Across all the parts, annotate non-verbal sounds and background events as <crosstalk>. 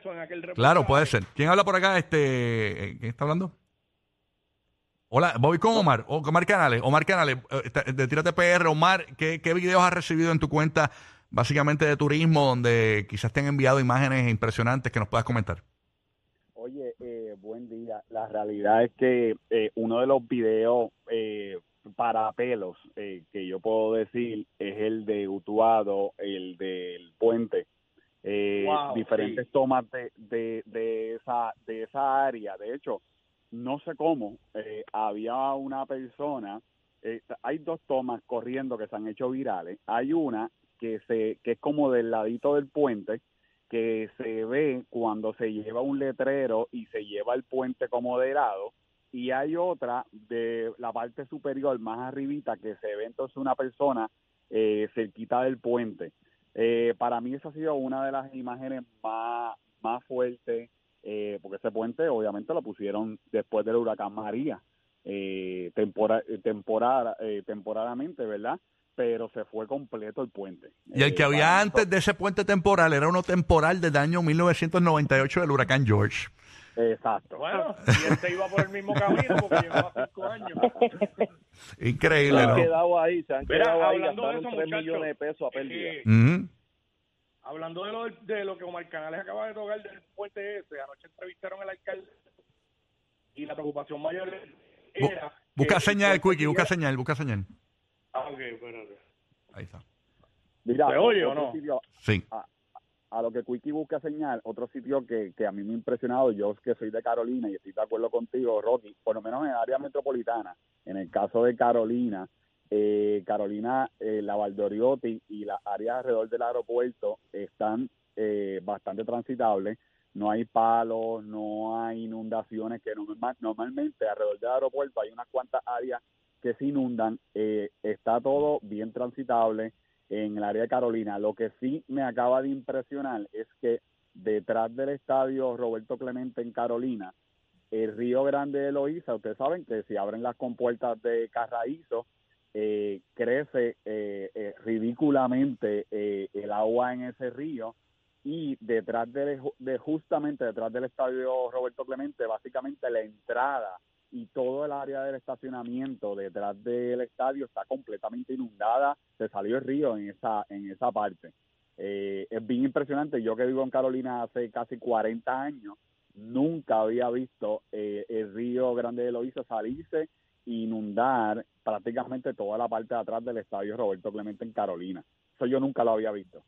eso en aquel reportaje. Claro, puede ser. ¿Quién habla por acá? Este, eh, ¿Quién está hablando? Hola, voy con Omar. O- Omar Canales. Omar Canales, eh, de Tírate PR. Omar, ¿qué, ¿qué videos has recibido en tu cuenta, básicamente de turismo, donde quizás te han enviado imágenes impresionantes que nos puedas comentar? Oye, eh, buen día. La realidad es que eh, uno de los videos eh, para pelos eh, que yo puedo decir es el de Utuado, el del puente. Eh, Wow, diferentes sí. tomas de, de, de esa de esa área. De hecho, no sé cómo eh, había una persona. eh, hay dos tomas corriendo que se han hecho virales. Hay una que se que es como del ladito del puente que se ve cuando se lleva un letrero y se lleva el puente como de lado y hay otra de la parte superior más arribita que se ve entonces una persona eh, cerquita del puente. Eh, para mí esa ha sido una de las imágenes más, más fuertes eh, porque ese puente obviamente lo pusieron después del huracán María eh, tempora, eh, temporada, eh, temporadamente, ¿verdad? Pero se fue completo el puente. Y el que Eh, había antes de ese puente temporal era uno temporal del año 1998 del huracán George. Exacto. Bueno, y él se iba por el mismo camino porque llevaba cinco años. <laughs> Increíble, se han ¿no? quedado ahí, se han Mira, quedado ahí, hablando de gastaron eso, 3 muchachos, millones de pesos a pérdida. Eh, hablando de lo, de lo que Omar Canales acaba de tocar del puente ese, anoche entrevistaron al alcalde y la preocupación mayor Bu- era... busca que señal, Quickie, busca señal, busca señal. Ah, ok, espérate. Ahí está. Mira, ¿Se oye o no? Sí. A lo que Quickie busca señal, otro sitio que, que a mí me ha impresionado, yo que soy de Carolina y estoy de acuerdo contigo, Rocky, por lo menos en el área metropolitana, en el caso de Carolina, eh, Carolina, eh, la Valdoriotti y las áreas alrededor del aeropuerto están eh, bastante transitables, no hay palos, no hay inundaciones, que normal- normalmente alrededor del aeropuerto hay unas cuantas áreas que se inundan, eh, está todo bien transitable, en el área de Carolina. Lo que sí me acaba de impresionar es que detrás del estadio Roberto Clemente en Carolina, el Río Grande de Loíza, ustedes saben que si abren las compuertas de Carraízo, eh, crece eh, eh, ridículamente eh, el agua en ese río y detrás de, de justamente detrás del estadio Roberto Clemente, básicamente la entrada y todo el área del estacionamiento detrás del estadio está completamente inundada, se salió el río en esa en esa parte. Eh, es bien impresionante, yo que vivo en Carolina hace casi 40 años, nunca había visto eh, el río Grande de Loíza salirse e inundar prácticamente toda la parte de atrás del estadio Roberto Clemente en Carolina. Eso yo nunca lo había visto.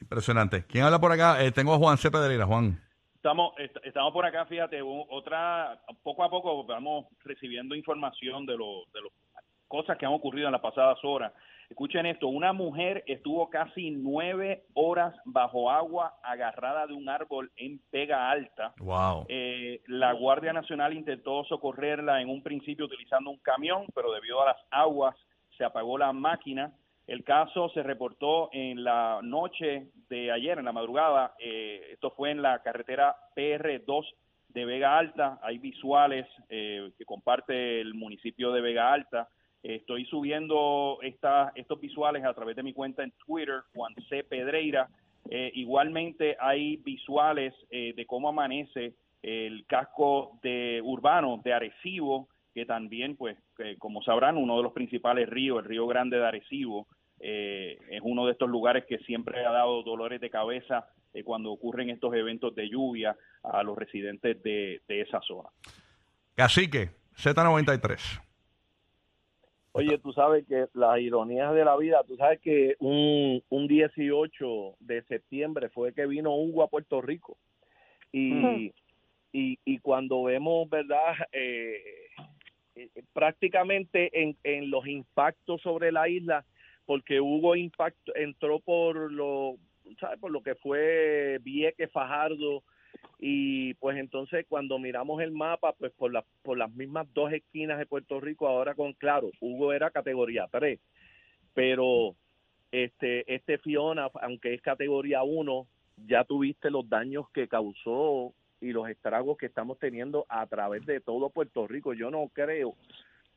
Impresionante. ¿Quién habla por acá? Eh, tengo a Juan C. Pedreira. Juan. Estamos, est- estamos por acá, fíjate, otra, poco a poco vamos recibiendo información de lo, de las cosas que han ocurrido en las pasadas horas. Escuchen esto, una mujer estuvo casi nueve horas bajo agua agarrada de un árbol en Pega Alta. Wow. Eh, la Guardia Nacional intentó socorrerla en un principio utilizando un camión, pero debido a las aguas se apagó la máquina. El caso se reportó en la noche de ayer, en la madrugada. Eh, esto fue en la carretera PR2 de Vega Alta. Hay visuales eh, que comparte el municipio de Vega Alta. Estoy subiendo esta, estos visuales a través de mi cuenta en Twitter, Juan C. Pedreira. Eh, igualmente hay visuales eh, de cómo amanece el casco de urbano de Arecibo, que también, pues, eh, como sabrán, uno de los principales ríos, el río Grande de Arecibo, eh, es uno de estos lugares que siempre ha dado dolores de cabeza eh, cuando ocurren estos eventos de lluvia a los residentes de, de esa zona. Cacique, Z93. Oye, tú sabes que las ironías de la vida, tú sabes que un, un 18 de septiembre fue que vino Hugo a Puerto Rico. Y, y, y cuando vemos, ¿verdad? Eh, eh, prácticamente en, en los impactos sobre la isla, porque Hugo impacto, entró por lo, ¿sabes? Por lo que fue Vieques, Fajardo, y pues entonces cuando miramos el mapa, pues por, la, por las mismas dos esquinas de Puerto Rico, ahora con claro, Hugo era categoría 3, pero este, este Fiona, aunque es categoría 1, ya tuviste los daños que causó y los estragos que estamos teniendo a través de todo Puerto Rico. Yo no creo,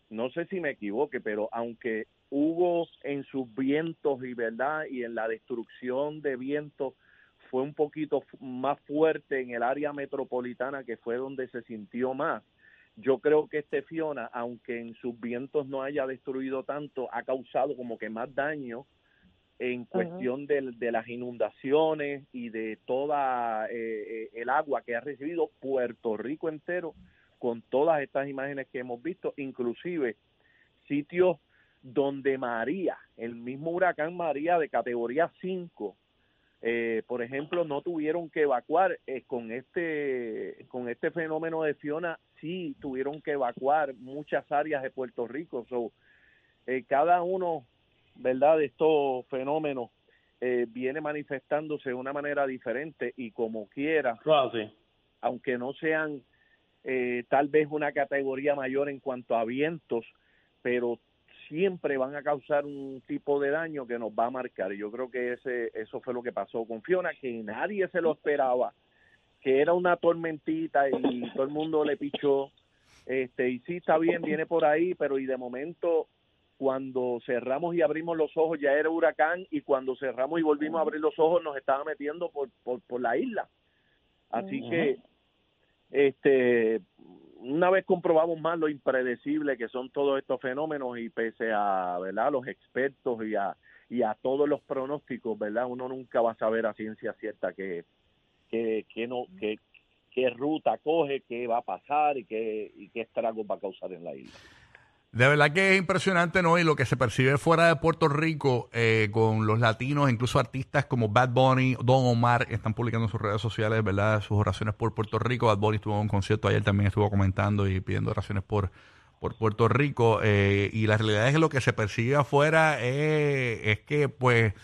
no sé si me equivoque, pero aunque Hugo en sus vientos y verdad y en la destrucción de vientos fue un poquito más fuerte en el área metropolitana, que fue donde se sintió más. Yo creo que este Fiona, aunque en sus vientos no haya destruido tanto, ha causado como que más daño en cuestión del- de, las inundaciones y de toda eh, eh, el agua que ha recibido Puerto Rico entero con todas estas imágenes que hemos visto, inclusive sitios donde María, el mismo huracán María de categoría 5, eh, por ejemplo, no tuvieron que evacuar eh, con este con este fenómeno de Fiona, sí tuvieron que evacuar muchas áreas de Puerto Rico. So, eh, cada uno, verdad, de estos fenómenos viene manifestándose de una manera diferente y como quiera, Claro, sí. aunque no sean eh, tal vez una categoría mayor en cuanto a vientos, pero siempre van a causar un tipo de daño que nos va a marcar. Y yo creo que ese eso fue lo que pasó con Fiona, que nadie se lo esperaba, que era una tormentita y todo el mundo le pichó. Este, y sí está bien, viene por ahí, pero y de momento cuando cerramos y abrimos los ojos ya era huracán y cuando cerramos y volvimos a abrir los ojos nos estaba metiendo por, por, por la isla. Así que este una vez comprobamos más lo impredecible que son todos estos fenómenos y pese a verdad los expertos y a y a todos los pronósticos verdad uno nunca va a saber a ciencia cierta que que, que no que qué ruta coge qué va a pasar y qué y qué estragos va a causar en la isla De verdad que es impresionante, ¿no? Y lo que se percibe fuera de Puerto Rico eh, con los latinos, incluso artistas como Bad Bunny, Don Omar, están publicando en sus redes sociales, ¿verdad? Sus oraciones por Puerto Rico. Bad Bunny estuvo en un concierto ayer, también estuvo comentando y pidiendo oraciones por, por Puerto Rico. eh, y la realidad es que lo que se percibe afuera eh, es que, pues,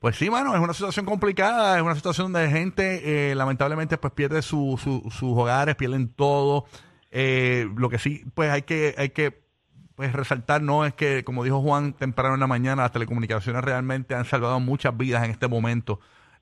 pues sí, mano, es una situación complicada, es una situación donde gente, eh, lamentablemente, pues pierde su, su- sus hogares, pierden todo. Eh, lo que sí, pues hay que, hay que pues resaltar no es que, como dijo Juan temprano en la mañana, las telecomunicaciones realmente han salvado muchas vidas en este momento.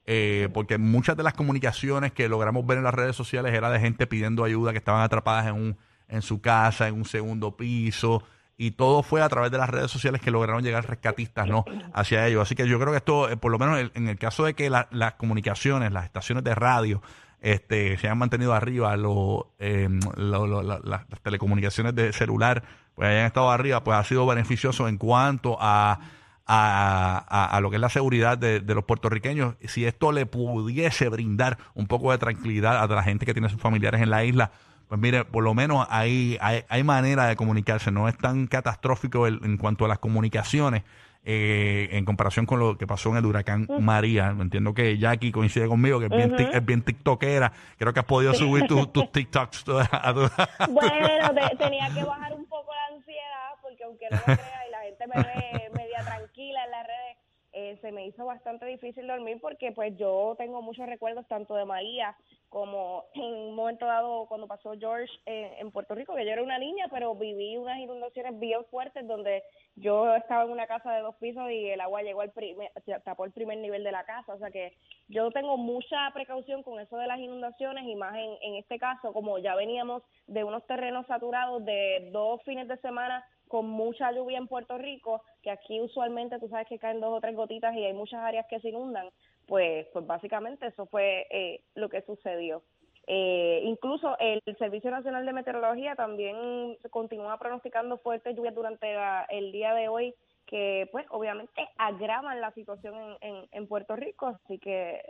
eh, porque muchas de las comunicaciones que logramos ver en las redes sociales era de gente pidiendo ayuda que estaban atrapadas en un en su casa, en un segundo piso, y todo fue a través de las redes sociales que lograron llegar rescatistas no hacia ellos. Así que yo creo que esto, eh, por lo menos en, el caso de que la- las comunicaciones, las estaciones de radio, este, se han mantenido arriba, lo, eh, lo- lo- la- la- las telecomunicaciones de celular, pues hayan estado arriba, pues ha sido beneficioso en cuanto a, a, a- a lo que es la seguridad de, de los puertorriqueños. Si esto le pudiese brindar un poco de tranquilidad a la gente que tiene sus familiares en la isla, pues mire, por lo menos hay, hay, hay manera de comunicarse, no es tan catastrófico el- en cuanto a las comunicaciones. eh, en comparación con lo que pasó en el huracán María, entiendo que Jackie coincide conmigo, que es bien, es bien tiktokera. Creo que has podido subir tus tus <laughs> TikToks tu- Bueno, te- tenía que bajar un poco la ansiedad porque aunque no lo crea y la gente me ve media tranquila en las redes, eh, se me hizo bastante difícil dormir porque pues yo tengo muchos recuerdos tanto de María como en un momento dado cuando pasó George eh, en Puerto Rico, que yo era una niña, pero viví unas inundaciones bien fuertes donde yo estaba en una casa de dos pisos y el agua llegó al primer, tapó el primer nivel de la casa, o sea que yo tengo mucha precaución con eso de las inundaciones y más en, en este caso, como ya veníamos de unos terrenos saturados de dos fines de semana con mucha lluvia en Puerto Rico, que aquí usualmente tú sabes que caen dos o tres gotitas y hay muchas áreas que se inundan, pues, pues básicamente eso fue eh, lo que sucedió. Eh, incluso el Servicio Nacional de Meteorología también continúa pronosticando fuertes lluvias durante la- el día de hoy que pues obviamente agravan la situación en, en, en Puerto Rico, así que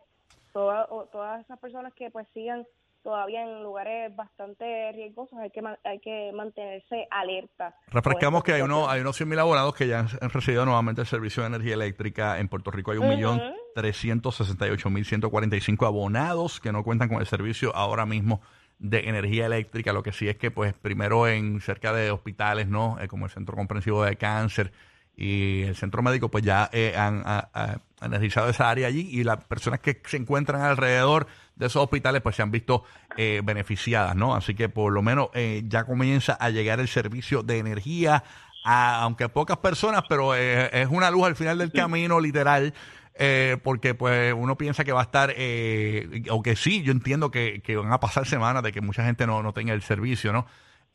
toda- o- todas esas personas que pues sigan todavía en lugares bastante riesgosos hay que hay que mantenerse alerta. Refrescamos que hay unos, situación. hay unos 100 mil abonados que ya han, han recibido nuevamente el servicio de energía eléctrica. En Puerto Rico hay un millón Ujú. 368 mil 145 abonados que no cuentan con el servicio ahora mismo de energía eléctrica. Lo que sí es que, pues, primero en cerca de hospitales, ¿no? Eh, como el Centro Comprensivo de Cáncer y el Centro Médico, pues ya eh, han, ha- ha- han energizado esa área allí y las personas que se encuentran alrededor de esos hospitales, pues se han visto eh, beneficiadas, ¿no? Así que por lo menos eh, ya comienza a llegar el servicio de energía a- aunque pocas personas, pero eh, es una luz al final del camino, literal, eh, porque pues uno piensa que va a estar, eh, aunque sí, yo entiendo que, que van a pasar semanas de que mucha gente no, no tenga el servicio, ¿no?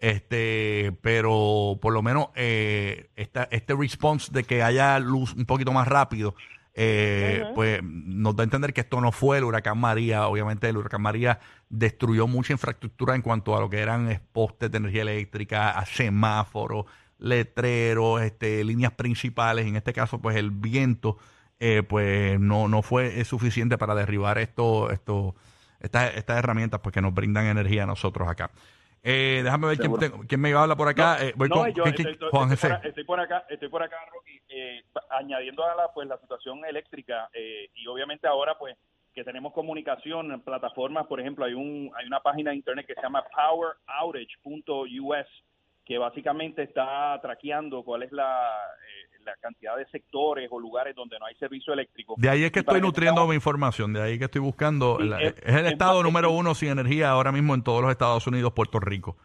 Este, pero por lo menos eh, esta, este response de que haya luz un poquito más rápido eh, pues nos da a entender que esto no fue el huracán María. Obviamente el huracán María destruyó mucha infraestructura en cuanto a lo que eran postes de energía eléctrica, a semáforos, letreros, este, líneas principales. En este caso, pues el viento, eh, pues no, no fue suficiente para derribar esto, esto, estas, estas herramientas pues, que nos brindan energía a nosotros acá. Eh, déjame ver quién, tengo- quién me habla por acá. Eh, voy No, con yo ¿quién- estoy, Juan estoy José. por, estoy por acá, estoy por acá, Rocky, eh, añadiendo a la, pues, la situación eléctrica eh, y obviamente ahora pues que tenemos comunicación en plataformas, por ejemplo, hay un hay una página de internet que se llama poweroutage.us que básicamente está traqueando cuál es la, eh, la cantidad de sectores o lugares donde no hay servicio eléctrico. De ahí es que estoy nutriendo tengamos- mi información, de ahí que estoy buscando. Sí, la- es- es, el es estado número uno sin energía ahora mismo en todos los Estados Unidos, Puerto Rico.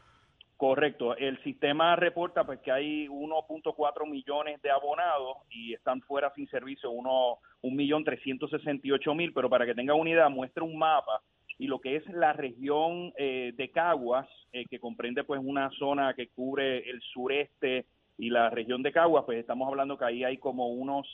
Correcto. El sistema reporta pues que hay 1.4 millones de abonados y están fuera sin servicio uno un millón trescientos sesenta y ocho mil. Pero para que tengan una idea muestra un mapa y lo que es la región eh, de Caguas eh, que comprende pues una zona que cubre el sureste y la región de Caguas pues estamos hablando que ahí hay como unos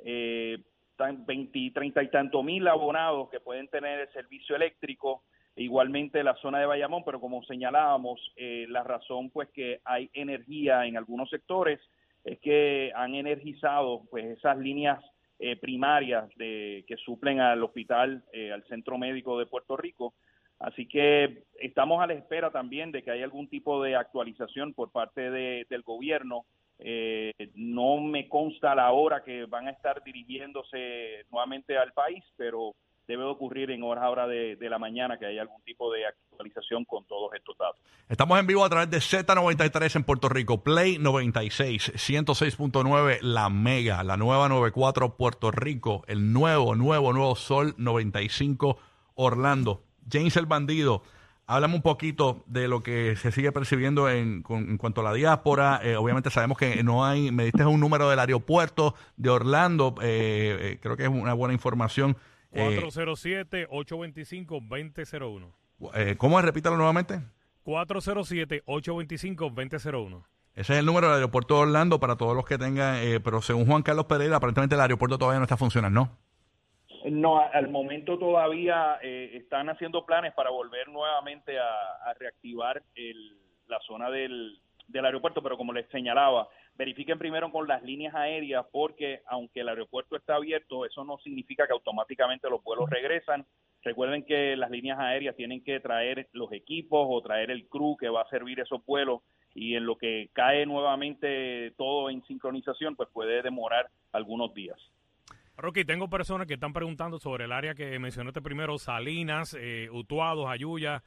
eh, tan- 20, 30 y tanto mil abonados que pueden tener el servicio eléctrico igualmente la zona de Bayamón, pero como señalábamos, eh, la razón pues que hay energía en algunos sectores es que han energizado pues esas líneas eh, primarias de, que suplen al hospital, eh, al centro médico de Puerto Rico. Así que estamos a la espera también de que haya algún tipo de actualización por parte de- del gobierno. Eh, no me consta la hora que van a estar dirigiéndose nuevamente al país, pero debe de ocurrir en horas ahora de, de la mañana que haya algún tipo de actualización con todos estos datos. Estamos en vivo a través de Z93 en Puerto Rico, Play 96, 106.9 La Mega, la nueva 94 Puerto Rico, el nuevo, nuevo, nuevo Sol 95 Orlando. James el Bandido, háblame un poquito de lo que se sigue percibiendo en, con- en cuanto a la diáspora. Eh, obviamente sabemos que no hay, me diste un número del aeropuerto de Orlando, eh, eh, creo que es una buena información. Eh, 407-825-2001. eh, ¿Cómo es? Repítalo nuevamente. 407-825-2001. Ese es el número del aeropuerto de Orlando para todos los que tengan, eh, pero según Juan Carlos Pereira, aparentemente el aeropuerto todavía no está funcionando, ¿no? No, al momento todavía eh, están haciendo planes para volver nuevamente a, a reactivar el- la zona del, del aeropuerto, pero como les señalaba, verifiquen primero con las líneas aéreas porque aunque el aeropuerto está abierto, eso no significa que automáticamente los vuelos regresan. Recuerden que las líneas aéreas tienen que traer los equipos o traer el crew que va a servir esos vuelos y en lo que cae nuevamente todo en sincronización, pues puede demorar algunos días. Rocky, tengo personas que están preguntando sobre el área que mencionaste primero, Salinas, eh, Utuados, Ayuya.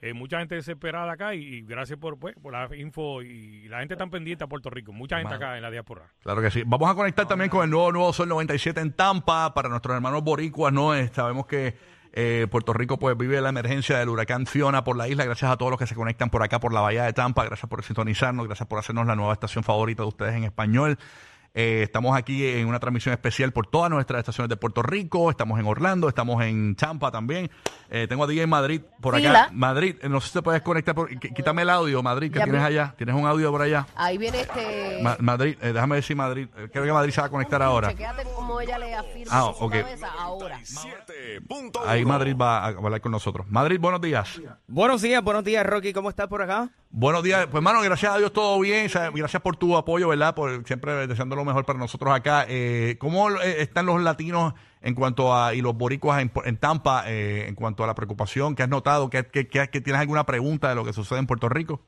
Eh, mucha gente desesperada acá y, y gracias por, pues, por la info y la gente está pendiente a Puerto Rico. Mucha gente acá en la diáspora. Claro que sí. Vamos a conectar también con el nuevo Nuevo Sol 97 en Tampa para nuestros hermanos boricuas, ¿no? Eh, sabemos que eh, Puerto Rico pues vive la emergencia del huracán Fiona por la isla. Gracias a todos los que se conectan por acá, por la bahía de Tampa. Gracias por sintonizarnos. Gracias por hacernos la nueva estación favorita de ustedes en español. Eh, estamos aquí en una transmisión especial por todas nuestras estaciones de Puerto Rico. Estamos en Orlando, estamos en Tampa también. Eh, tengo a DJ en Madrid por acá. Fila. Madrid, eh, no sé si te puedes conectar. Por, qu- quítame el audio, Madrid, que Ya tienes allá. Tienes un audio por allá. Ahí viene este. Ma- Madrid, eh, déjame decir Madrid. Eh, Creo que Madrid se va a conectar ahora. Chequéate cómo ella le afirma Ah, su ok. cabeza ahora. Ahí Madrid va a hablar con nosotros. Madrid, buenos días. Buenos días, buenos días, Rocky. ¿Cómo estás por acá? Buenos días. Pues, hermano, gracias a Dios todo bien. O sea, Gracias por tu apoyo, ¿verdad? Por siempre deseando lo mejor para nosotros acá. Eh, ¿Cómo eh, están los latinos en cuanto a, y los boricuas en, en Tampa, eh, en cuanto a la preocupación que has notado? ¿Que, que, que- que tienes alguna pregunta de lo que sucede en Puerto Rico?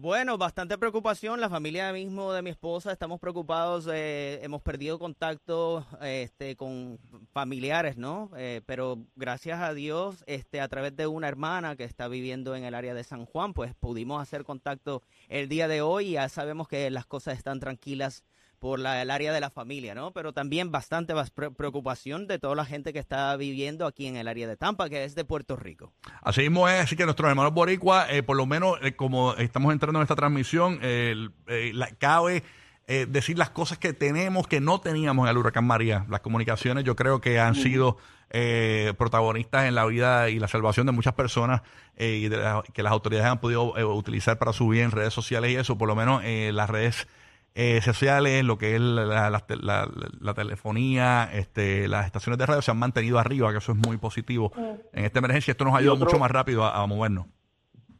Bueno, bastante preocupación. La familia mismo de mi esposa estamos preocupados. eh, hemos perdido contacto este, con familiares, ¿no? Eh, pero gracias a Dios, este, a través de una hermana que está viviendo en el área de San Juan, pues pudimos hacer contacto el día de hoy. y Ya sabemos que las cosas están tranquilas por la- el área de la familia, ¿no? Pero también bastante bas- pre- preocupación de toda la gente que está viviendo aquí en el área de Tampa, que es de Puerto Rico. Así mismo es, así que nuestros hermanos boricuas, eh, por lo menos eh, como estamos entrando en esta transmisión, eh, eh, la- cabe eh, decir las cosas que tenemos que no teníamos en el huracán María. Las comunicaciones yo creo que han sido eh, protagonistas en la vida y la salvación de muchas personas eh, y de la- que las autoridades han podido eh, utilizar para su bien, redes sociales y eso, por lo menos eh, las redes eh, sociales, lo que es la, la- la- la- la telefonía, este, las estaciones de radio se han mantenido arriba, que eso es muy positivo. En esta emergencia esto nos ayuda otro- mucho más rápido a, a movernos.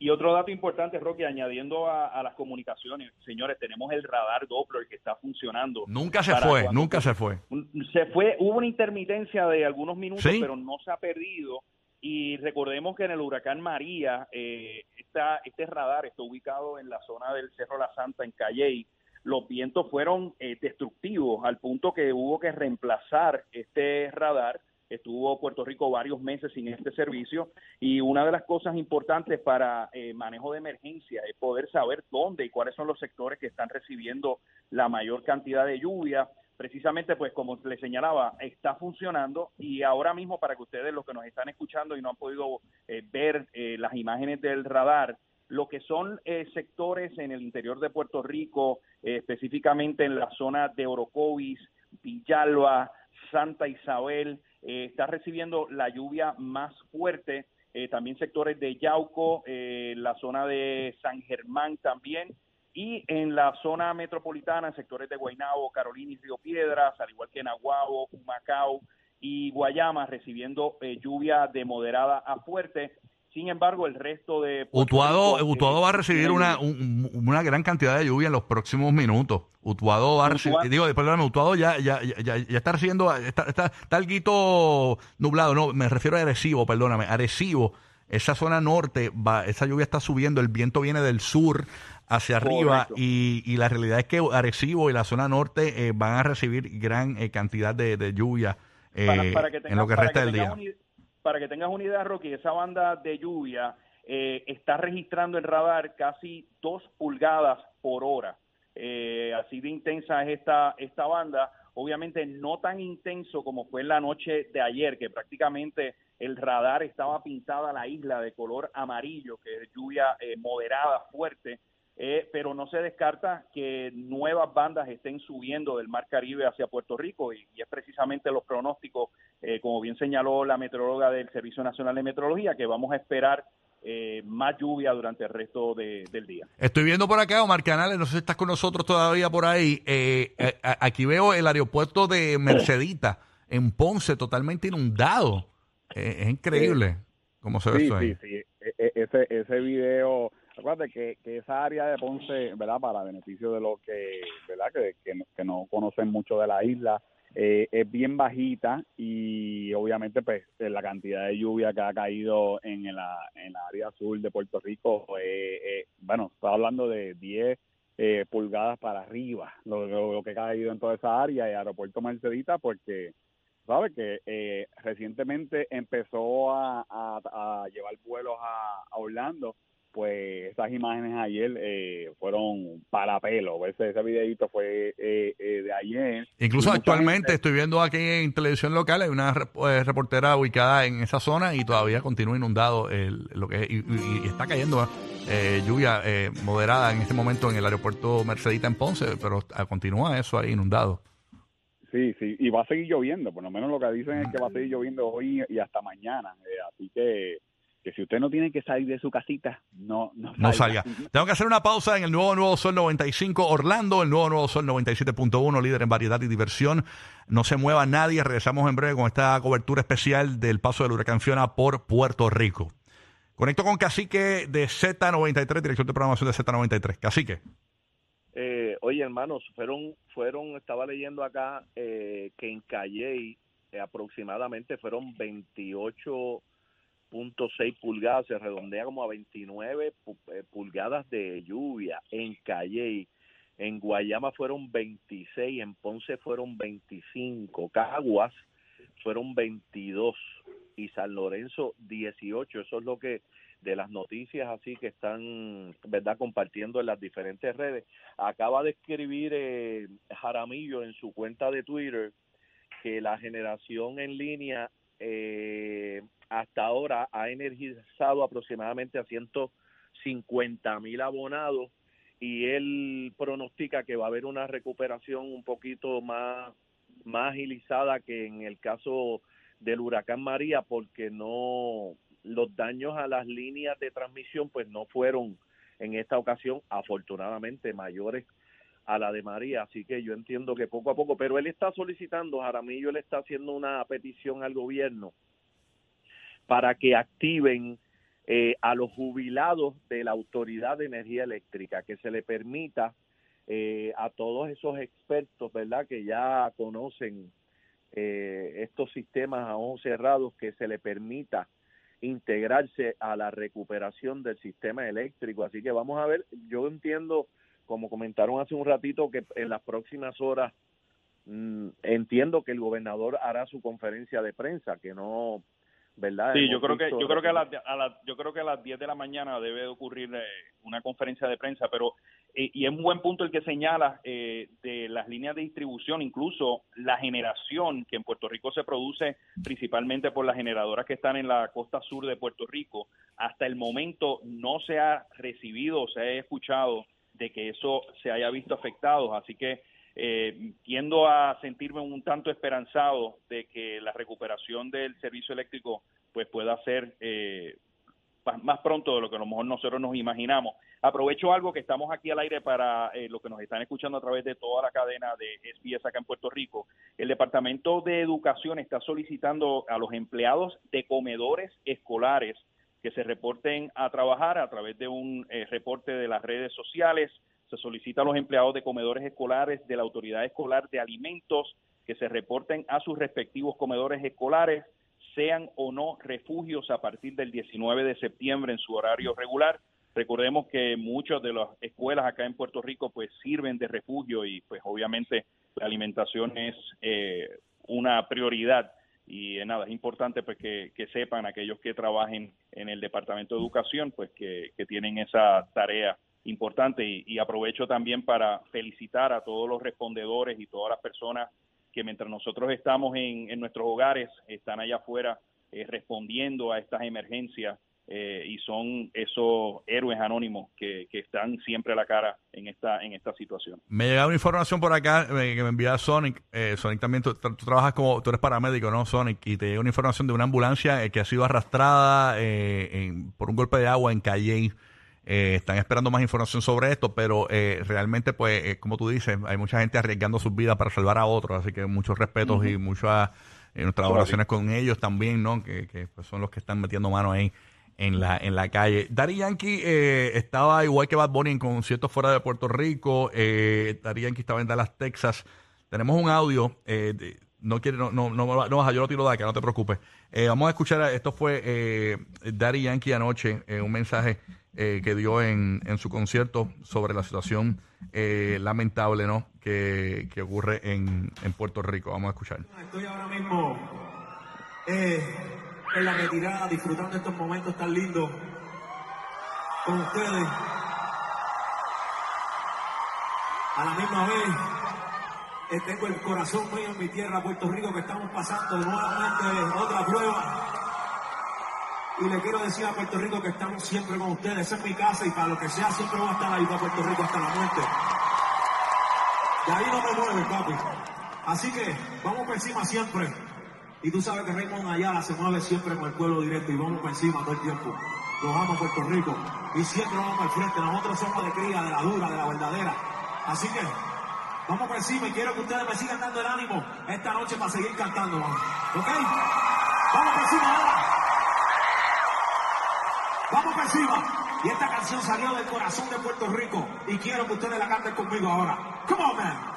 Y otro dato importante, Rocky, añadiendo a, a las comunicaciones, señores, tenemos el radar Doppler que está funcionando. Nunca se fue, cuando- nunca se fue. Se fue, hubo una intermitencia de algunos minutos, Sí. pero no se ha perdido. Y recordemos que en el huracán María, eh, esta- este radar está ubicado en la zona del Cerro La Santa, en Calley. Los vientos fueron eh, destructivos al punto que hubo que reemplazar este radar. Estuvo Puerto Rico varios meses sin este servicio y una de las cosas importantes para eh, manejo de emergencia es poder saber dónde y cuáles son los sectores que están recibiendo la mayor cantidad de lluvia. Precisamente, pues como le señalaba, está funcionando y ahora mismo para que ustedes, los que nos están escuchando y no han podido eh, ver eh, las imágenes del radar, lo que son eh, sectores en el interior de Puerto Rico, eh, específicamente en la zona de Orocovis, Villalba, Santa Isabel, eh, está recibiendo la lluvia más fuerte. eh, también sectores de Yauco, la zona de San Germán también, y en la zona metropolitana, sectores de Guaynabo, Carolina y Río Piedras, al igual que en Aguabo, Humacao y Guayama, recibiendo lluvia de moderada a fuerte. Sin embargo, el resto de... Utuado, Rico, Utuado va a recibir una, un- una gran cantidad de lluvia en los próximos minutos. Utuado va a recibir, digo, perdóname, Utuado ya, ya, ya, ya- está recibiendo, está, está, está alguito nublado, no, me refiero a Arecibo, perdóname, Arecibo, esa zona norte, va, esa lluvia está subiendo, el viento viene del sur hacia arriba y, y la realidad es que Arecibo y la zona norte eh, van a recibir gran eh, cantidad de, de lluvia eh, para, para que en lo que resta del tengas día. ide- para que tengas una idea, Rocky, esa banda de lluvia eh, está registrando el radar casi dos pulgadas por hora. Eh, así de intensa es esta, esta banda. Obviamente no tan intenso como fue en la noche de ayer, que prácticamente el radar estaba pintada la isla de color amarillo, que es lluvia eh, moderada, fuerte. Eh, pero no se descarta que nuevas bandas estén subiendo del Mar Caribe hacia Puerto Rico y, y es precisamente los pronósticos, eh, como bien señaló la meteoróloga del Servicio Nacional de Meteorología, que vamos a esperar eh, más lluvia durante el resto de- del día. Estoy viendo por acá, Omar Canales, no sé si estás con nosotros todavía por ahí. Eh, eh, aquí veo el aeropuerto de Mercedita en Ponce totalmente inundado. Eh, es increíble cómo se ve Sí, eso ahí. sí, sí. E- e- ese, ese video, acuérdate que, esa área de Ponce, ¿verdad? Para beneficio de los que, ¿verdad? Que, no, conocen mucho de la isla, eh, es bien bajita y obviamente pues eh, la cantidad de lluvia que ha caído en la, en la área sur de Puerto Rico, eh, eh, bueno, está hablando de 10 eh, pulgadas para arriba, lo, que ha caído en toda esa área y aeropuerto Mercedita porque sabe que eh, recientemente empezó a, llevar vuelos a Orlando, pues esas imágenes ayer eh, fueron para pelo. Ese, ese videito fue eh, eh, de ayer. Incluso actualmente gente- estoy viendo aquí en televisión local, hay una eh, reportera ubicada en esa zona y todavía continúa inundado el, lo que y, y- y está cayendo eh, lluvia eh, moderada en este momento en el aeropuerto Mercedita en Ponce, pero ah, continúa eso ahí inundado. Sí, sí, y va a seguir lloviendo, por lo menos lo que dicen es que va a seguir lloviendo hoy y hasta mañana. así que, que si usted no tiene que salir de su casita, no, no, No salga. Tengo que hacer una pausa en el nuevo Nuevo Sol 95 Orlando, el nuevo Nuevo Sol 97.1, líder en variedad y diversión. No se mueva nadie. Regresamos en breve con esta cobertura especial del paso del huracán Fiona por Puerto Rico. Conecto con Cacique de Z93, director de programación de Z93. Cacique. Eh, oye, hermanos, fueron, fueron, estaba leyendo acá eh, que en Calley eh, aproximadamente fueron 28.6 pulgadas, se redondea como a 29 pu- eh, pulgadas de lluvia en Calley. En Guayama fueron 26, en Ponce fueron 25, Caguas fueron 22 y San Lorenzo 18. Eso es lo que de las noticias así que están, ¿verdad?, compartiendo en las diferentes redes. Acaba de escribir eh, Jaramillo en su cuenta de Twitter que la generación en línea eh, hasta ahora ha energizado aproximadamente a 150 mil abonados y él pronostica que va a haber una recuperación un poquito más, más agilizada que en el caso del huracán María porque no los daños a las líneas de transmisión pues no fueron en esta ocasión afortunadamente mayores a la de María, así que yo entiendo que poco a poco, pero él está solicitando, Jaramillo, él está haciendo una petición al gobierno para que activen eh, a los jubilados de la Autoridad de Energía Eléctrica, que se le permita eh, a todos esos expertos, ¿verdad?, que ya conocen eh, estos sistemas a cerrados, que se le permita integrarse a la recuperación del sistema eléctrico. Así que vamos a ver, yo entiendo, como comentaron hace un ratito, que en las próximas horas mm, entiendo que el gobernador hará su conferencia de prensa, que no, ¿verdad? Sí, Hemos yo creo que yo creo que a las a las- yo creo que a las 10 de la mañana debe de ocurrir eh, una conferencia de prensa, pero eh, y es un buen punto el que señala eh, de las líneas de distribución, incluso la generación que en Puerto Rico se produce principalmente por las generadoras que están en la costa sur de Puerto Rico, hasta el momento no se ha recibido se ha escuchado de que eso se haya visto afectado, así que eh, tiendo a sentirme un tanto esperanzado de que la recuperación del servicio eléctrico pues pueda ser eh, más pronto de lo que a lo mejor nosotros nos imaginamos. Aprovecho algo que estamos aquí al aire para eh, los que nos están escuchando a través de toda la cadena de SBS acá en Puerto Rico. El Departamento de Educación está solicitando a los empleados de comedores escolares que se reporten a trabajar a través de un eh, reporte de las redes sociales. Se solicita a los empleados de comedores escolares de la Autoridad Escolar de Alimentos que se reporten a sus respectivos comedores escolares, sean o no refugios a partir del 19 de septiembre en su horario regular. Recordemos que muchas de las escuelas acá en Puerto Rico pues sirven de refugio y pues obviamente la alimentación es eh, una prioridad y eh, nada, es importante pues que, que sepan aquellos que trabajen en el Departamento de Educación pues que, que tienen esa tarea importante. Y, y aprovecho también para felicitar a todos los respondedores y todas las personas que mientras nosotros estamos en, en nuestros hogares están allá afuera eh, respondiendo a estas emergencias eh, y son esos héroes anónimos que, que están siempre a la cara en esta en esta situación. Me llega una información por acá eh, que me envía Sonic. Eh, Sonic también, tú, tú trabajas como, tú eres paramédico, ¿no, Sonic? Y te llega una información de una ambulancia eh, que ha sido arrastrada eh, en- por un golpe de agua en Calle. Eh, están esperando más información sobre esto, pero eh, realmente, pues, como tú dices, hay mucha gente arriesgando sus vidas para salvar a otros, así que muchos respetos y muchas nuestras oraciones con ellos también, ¿no? Que, que, pues, son los que están metiendo mano ahí en la, en la calle. Daddy Yankee eh, estaba igual que Bad Bunny en conciertos fuera de Puerto Rico. Eh, Daddy Yankee estaba en Dallas, Texas. Tenemos un audio. eh, no quiere, no, no, no, no, yo lo tiro de acá, no te preocupes. Eh, vamos a escuchar, esto fue eh, Daddy Yankee anoche, eh, un mensaje eh, que dio en, en su concierto sobre la situación eh, lamentable ¿no? que, que ocurre en, en Puerto Rico. Vamos a escuchar. Estoy ahora mismo en la retirada, disfrutando estos momentos tan lindos con ustedes. A la misma vez, eh, tengo el corazón mío en mi tierra, Puerto Rico, que estamos pasando nuevamente otra prueba. Y le quiero decir a Puerto Rico que estamos siempre con ustedes. Esa es mi casa y para lo que sea siempre voy a estar ahí para Puerto Rico hasta la muerte. De ahí no me mueven, papi. Así que vamos por encima siempre. Y tú sabes que Raymond Ayala se mueve siempre con el pueblo directo y vamos por encima todo el tiempo. Los amo Puerto Rico y siempre vamos al frente. Nosotros somos de cría, de la dura, de la verdadera. Así que vamos por encima y quiero que ustedes me sigan dando el ánimo esta noche para seguir cantando. vamos. ¿Ok? Vamos por encima ahora. Vamos por encima. Y esta canción salió del corazón de Puerto Rico y quiero que ustedes la canten conmigo ahora. Come on, man.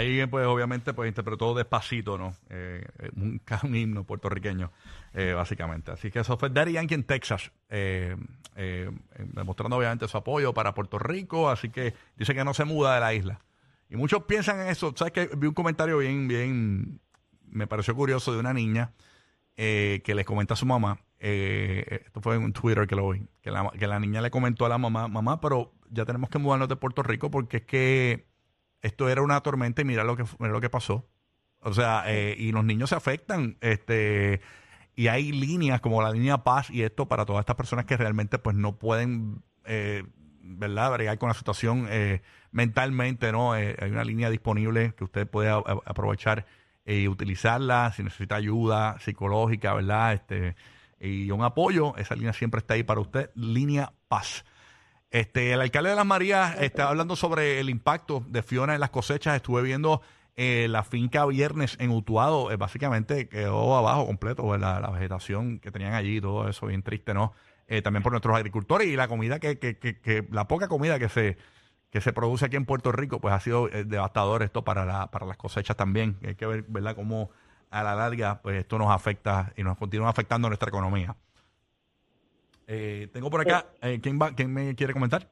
Ahí, pues, obviamente, pues interpretó despacito, ¿no? Eh, un, ca- un himno puertorriqueño, eh, básicamente. Así que eso fue Daddy Yankee en Texas, eh, eh, eh, demostrando obviamente su apoyo para Puerto Rico. Así que dice que no se muda de la isla. Y muchos piensan en eso. ¿Sabes que Vi un comentario bien, bien, me pareció curioso de una niña eh, que le comenta a su mamá. eh, esto fue en un Twitter que lo vi. La, que la niña le comentó a la mamá: Mamá, pero ya tenemos que mudarnos de Puerto Rico porque es que esto era una tormenta y mira lo que mira lo que pasó. O sea, eh, y los niños se afectan, este, y hay líneas como la línea Paz y esto para todas estas personas que realmente pues no pueden, eh, ¿verdad? Bregar con la situación eh, mentalmente, ¿no? Eh, hay una línea disponible que usted puede a- a- aprovechar y utilizarla si necesita ayuda psicológica, ¿verdad? Este, y un apoyo, esa línea siempre está ahí para usted, línea Paz. Este, el alcalde de Las Marías está hablando sobre el impacto de Fiona en las cosechas. Estuve viendo eh, la finca viernes en Utuado, eh, básicamente quedó abajo completo, ¿verdad? la vegetación que tenían allí, todo eso bien triste, ¿no? Eh, también por nuestros agricultores y la comida que, que, que, que- la poca comida que se que se produce aquí en Puerto Rico, pues ha sido eh, devastador esto para, para las cosechas también. Hay que ver, ¿verdad?, cómo a la larga, pues esto nos afecta y nos continúa afectando nuestra economía. Eh, tengo por acá, eh, ¿quién, va, ¿quién me quiere comentar?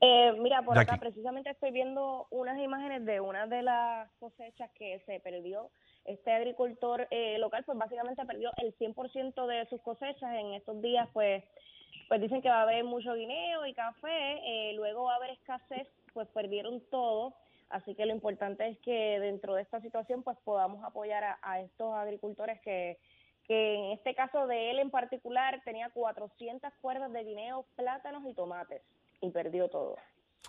Eh, mira, por Jackie. acá precisamente estoy viendo unas imágenes de una de las cosechas que se perdió. Este agricultor eh, local, pues básicamente perdió el 100% de sus cosechas. En estos días, pues, pues dicen que va a haber mucho guineo y café. eh, luego va a haber escasez, pues perdieron todo. Así que lo importante es que dentro de esta situación, pues podamos apoyar a, a estos agricultores que, que en este caso de él en particular tenía 400 cuerdas de guineo, plátanos y tomates y perdió todo.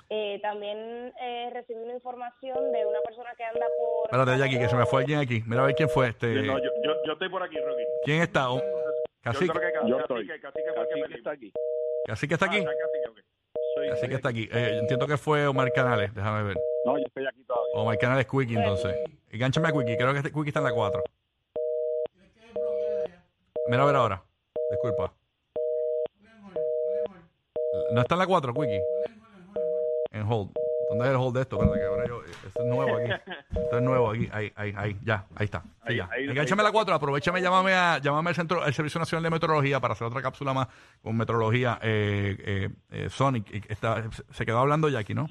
Eh, también eh, recibí una información de una persona que anda por... Espérate, Jackie, que se me fue alguien aquí. Mira a ver quién fue este. Yo, no, yo, yo, yo estoy por aquí, Rocky. ¿Quién está? Oh, Cacique. Yo creo que Yo estoy. Cacique fue el que está aquí. Cacique está aquí. Ah, Cacique. Soy- Cacique soy está aquí. aquí. Eh, entiendo que fue Omar Canales, déjame ver. No, yo estoy aquí todavía. Omar Canales Quickie, entonces. Engánchame a Quickie, creo que este Quickie está en la 4. Mira a ver ahora. Disculpa. ¿No está en la 4, Quickie? En hold. ¿Dónde es el hold de esto? Espérate, que ahora yo. Esto es nuevo aquí. Esto es nuevo aquí. Ahí, ahí, ahí. Ya, ahí está. Sí, ya. la 4. Aprovechame, llámame, a, llámame al, centro, al Servicio Nacional de Meteorología para hacer otra cápsula más con meteorología. Eh, eh, eh, Sonic. Está, se quedó hablando Jackie, ¿no?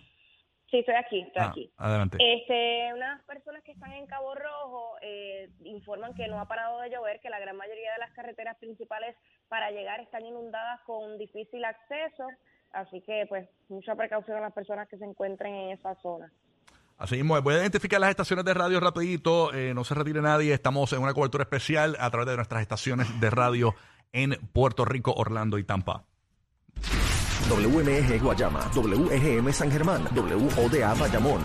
Sí, estoy aquí, estoy Ah, aquí. adelante. Este, unas personas que están en Cabo Rojo eh, informan que no ha parado de llover, que la gran mayoría de las carreteras principales para llegar están inundadas con difícil acceso, así que pues mucha precaución a las personas que se encuentren en esa zona. Así mismo, voy a identificar las estaciones de radio rapidito, eh, no se retire nadie, estamos en una cobertura especial a través de nuestras estaciones de radio en Puerto Rico, Orlando y Tampa. WMEG Guayama, WEGM San Germán, WODA Bayamón,